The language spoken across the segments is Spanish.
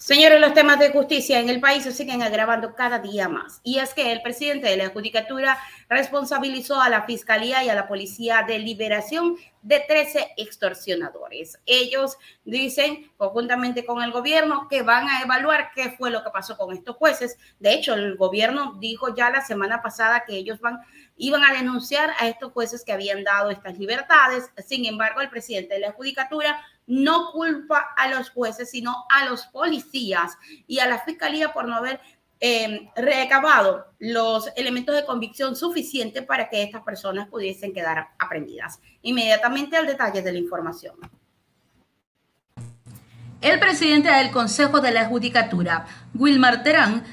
Señores, los temas de justicia en el país se siguen agravando cada día más. Y es que el presidente de la Judicatura responsabilizó a la Fiscalía y a la Policía de Liberación de 13 extorsionadores. Ellos dicen, conjuntamente con el gobierno, que van a evaluar qué fue lo que pasó con estos jueces. De hecho, el gobierno dijo ya la semana pasada que ellos van, iban a denunciar a estos jueces que habían dado estas libertades. Sin embargo, el presidente de la Judicatura no culpa a los jueces, sino a los policías y a la fiscalía por no haber eh, recabado los elementos de convicción suficientes para que estas personas pudiesen quedar aprendidas. Inmediatamente al detalle de la información. El presidente del Consejo de la Judicatura, Wilmar Terán,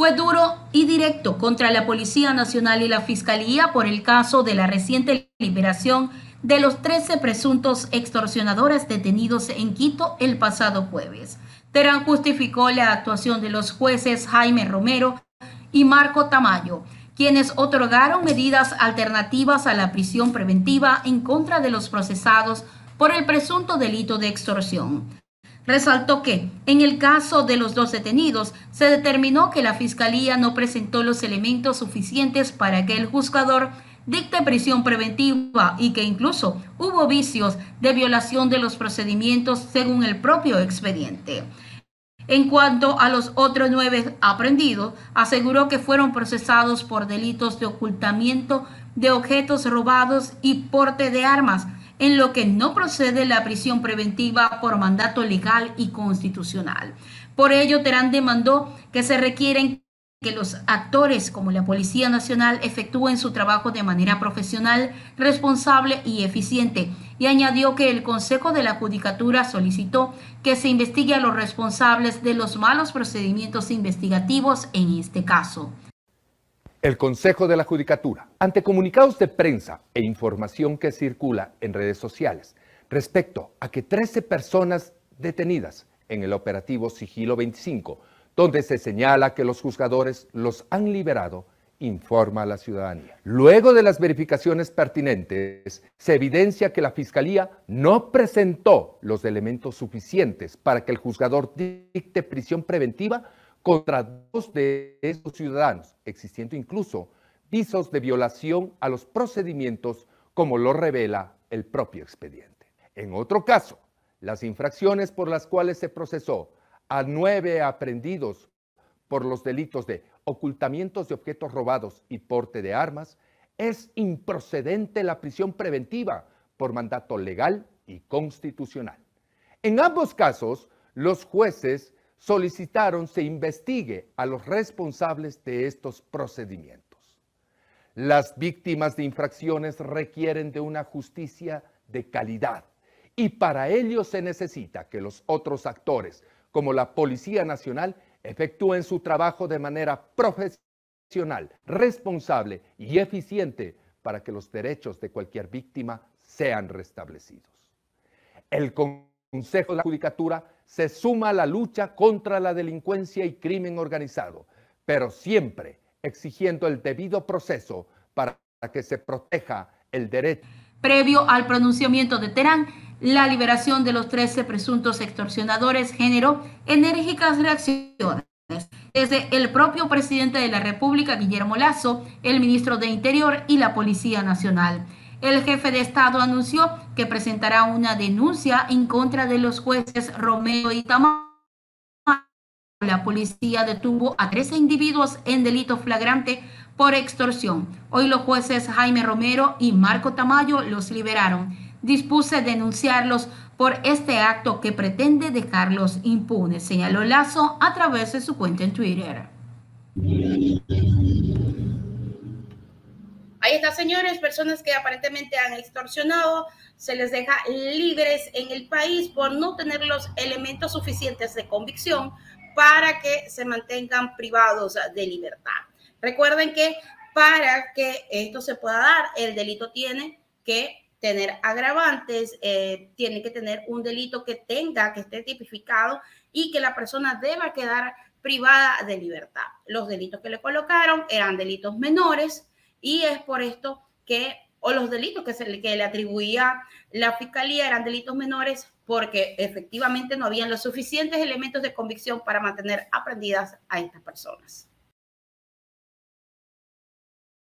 fue duro y directo contra la Policía Nacional y la Fiscalía por el caso de la reciente liberación de los 13 presuntos extorsionadores detenidos en Quito el pasado jueves. Terán justificó la actuación de los jueces Jaime Romero y Marco Tamayo, quienes otorgaron medidas alternativas a la prisión preventiva en contra de los procesados por el presunto delito de extorsión. Resaltó que, en el caso de los dos detenidos, se determinó que la Fiscalía no presentó los elementos suficientes para que el juzgador dicte prisión preventiva y que incluso hubo vicios de violación de los procedimientos según el propio expediente. En cuanto a los otros nueve aprendidos, aseguró que fueron procesados por delitos de ocultamiento de objetos robados y porte de armas, en lo que no procede la prisión preventiva por mandato legal y constitucional. Por ello, Terán demandó que se requieren que los actores como la Policía Nacional efectúen su trabajo de manera profesional, responsable y eficiente, y añadió que el Consejo de la Judicatura solicitó que se investigue a los responsables de los malos procedimientos investigativos en este caso. El Consejo de la Judicatura, ante comunicados de prensa e información que circula en redes sociales respecto a que 13 personas detenidas en el operativo Sigilo 25 donde se señala que los juzgadores los han liberado, informa a la ciudadanía. Luego de las verificaciones pertinentes, se evidencia que la Fiscalía no presentó los elementos suficientes para que el juzgador dicte prisión preventiva contra dos de esos ciudadanos, existiendo incluso visos de violación a los procedimientos como lo revela el propio expediente. En otro caso, las infracciones por las cuales se procesó a nueve aprendidos por los delitos de ocultamientos de objetos robados y porte de armas, es improcedente la prisión preventiva por mandato legal y constitucional. En ambos casos, los jueces solicitaron se investigue a los responsables de estos procedimientos. Las víctimas de infracciones requieren de una justicia de calidad y para ello se necesita que los otros actores como la Policía Nacional efectúen su trabajo de manera profesional, responsable y eficiente para que los derechos de cualquier víctima sean restablecidos. El Consejo de la Judicatura se suma a la lucha contra la delincuencia y crimen organizado, pero siempre exigiendo el debido proceso para que se proteja el derecho. Previo al pronunciamiento de Terán, la liberación de los 13 presuntos extorsionadores generó enérgicas reacciones. Desde el propio presidente de la República, Guillermo Lazo, el ministro de Interior y la Policía Nacional. El jefe de Estado anunció presentará una denuncia en contra de los jueces Romeo y Tamayo. La policía detuvo a 13 individuos en delito flagrante por extorsión. Hoy los jueces Jaime Romero y Marco Tamayo los liberaron dispuse denunciarlos por este acto que pretende dejarlos impunes, señaló Lazo a través de su cuenta en Twitter. Ahí está, señores, personas que aparentemente han extorsionado, se les deja libres en el país por no tener los elementos suficientes de convicción para que se mantengan privados de libertad. Recuerden que para que esto se pueda dar, el delito tiene que tener agravantes, eh, tiene que tener un delito que tenga, que esté tipificado y que la persona deba quedar privada de libertad. Los delitos que le colocaron eran delitos menores y es por esto que o los delitos que, se que le atribuía la fiscalía eran delitos menores porque efectivamente no habían los suficientes elementos de convicción para mantener aprendidas a estas personas.